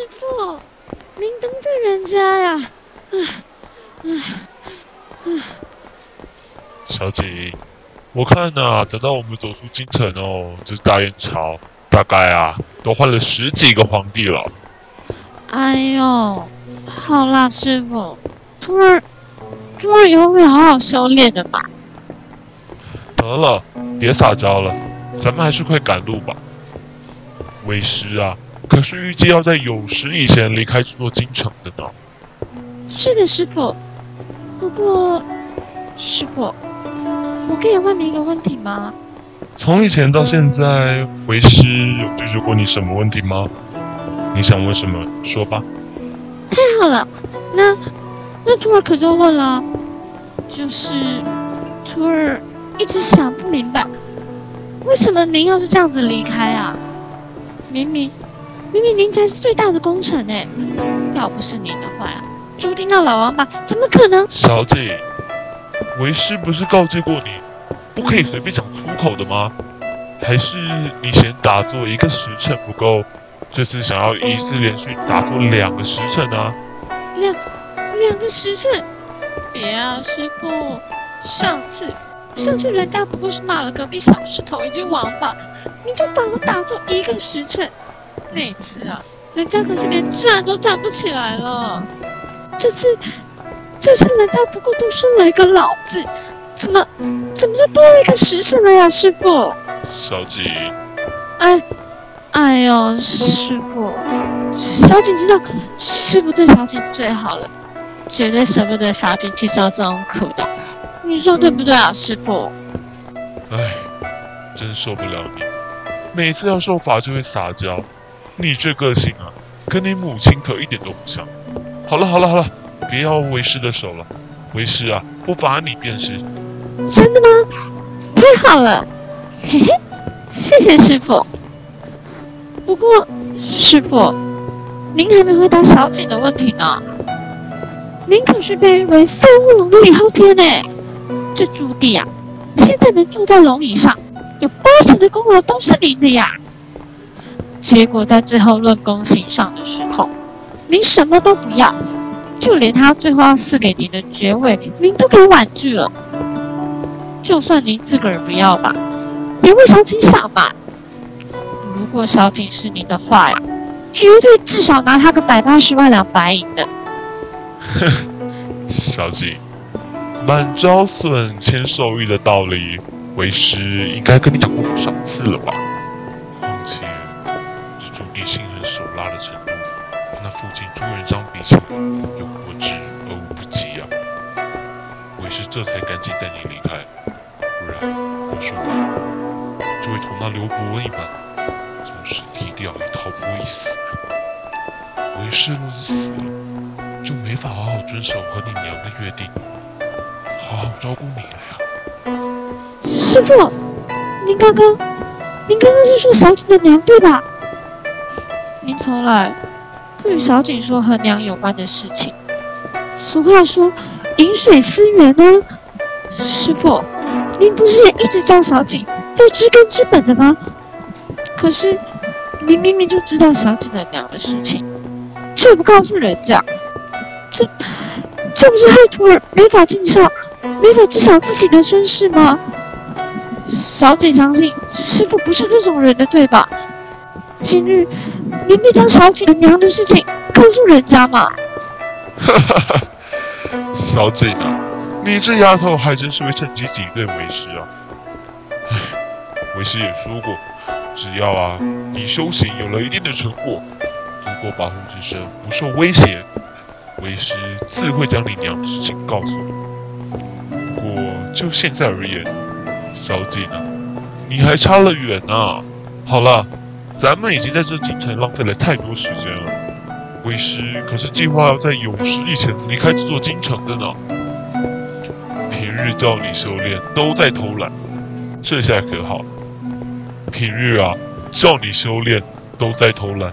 师傅您等等人家呀。嗯嗯嗯小姐我看呐等到我们走出京城哦这大元朝大概啊都换了十几个皇帝了。哎呦好啦师傅徒儿徒儿以后会好好修炼的吧得了别撒娇了咱们还是快赶路吧。为师啊可是预计要在酉时以前离开这座京城的呢。是的，师傅。不过，师傅，我可以问你一个问题吗？从以前到现在，为师有拒绝过你什么问题吗？你想问什么，说吧。太好了，那那徒儿可就问了，就是徒儿一直想不明白，为什么您要是这样子离开啊？明明明明您才是最大的功臣哎，要不是您的话呀、注定那老王八怎么可能？小姐，为师不是告诫过你，不可以随便讲粗口的吗？还是你嫌打坐一个时辰不够，这次想要一次连续打坐两个时辰啊？两两个时辰？别啊，师傅，上次上次人家不过是骂了隔壁小石头一句王八，你就罚我打坐一个时辰。那次啊，人家可是连站都站不起来了。这次这次人家不过多说了一个老字，怎么怎么就多了一个时辰了呀，师傅？小景，哎，哎呦，师傅，小景知道师傅对小景最好了，绝对舍不得小景去受这种苦的。你说对不对啊，师傅？哎，真受不了你，每次要受罚就会撒娇，你这个性啊，跟你母亲可一点都不像。好了好了好了，别要为师的手了，为师啊，不罚你便是。真的吗？太好了，嘿嘿，谢谢师傅。不过，师傅，您还没回答小景的问题呢。您可是被誉为三乌龙的李昊天呢，这朱棣啊，现在能住在龙椅上，有八成的功劳都是您的呀。结果在最后论功行赏的时候，您什么都不要，就连他最后要赐给您的爵位，您都给婉拒了。就算您自个儿不要吧，也为小景想嘛。如果小景是您的话呀，绝对至少拿他个百八十万两白银的。哼 小景，满招损，谦受益的道理，为师应该跟你讲过不少次了吧？况且，心狠手辣的程度，和那父亲朱元璋比起来，有过之而无不及啊！为师这才赶紧带你离开，不然要是我，就会同那刘伯温一般，总是低调也逃不过一死！为师若是死了，就没法好好遵守和你娘的约定，好好照顾你了呀。师傅，您刚刚，您刚刚是说小景的娘对吧？从来不与小景说和娘有关的事情。俗话说“饮水思源”呢。师傅，您不是也一直叫小景要知根知本的吗？可是，您明明就知道小景的娘的事情，却不告诉人家，这这不是害徒儿没法尽孝，没法知晓自己的身世吗？小景相信师傅不是这种人的，对吧？今日您别将小姐的娘的事情告诉人家嘛。哈哈哈，小姐啊，你这丫头还真是会趁机挤兑为师啊！唉，为师也说过，只要啊你修行有了一定的成果，足够保护自身不受威胁，为师自会将你娘的事情告诉你。不过就现在而言，小姐啊，你还差了远呢、好了，咱们已经在这京城浪费了太多时间了。为师可是计划要在酉时以前离开这座京城的呢。平日叫你修炼都在偷懒，这下可好了。平日啊叫你修炼都在偷懒，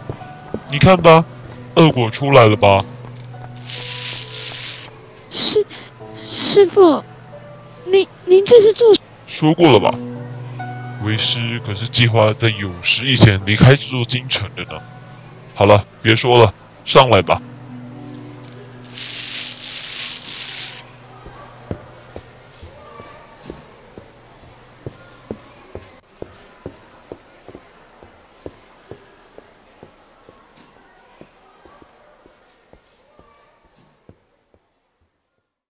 你看吧，恶果出来了吧？师师傅，您您这是做说过了吧？为师可是计划在酉时以前离开这座京城的呢。好了，别说了，上来吧。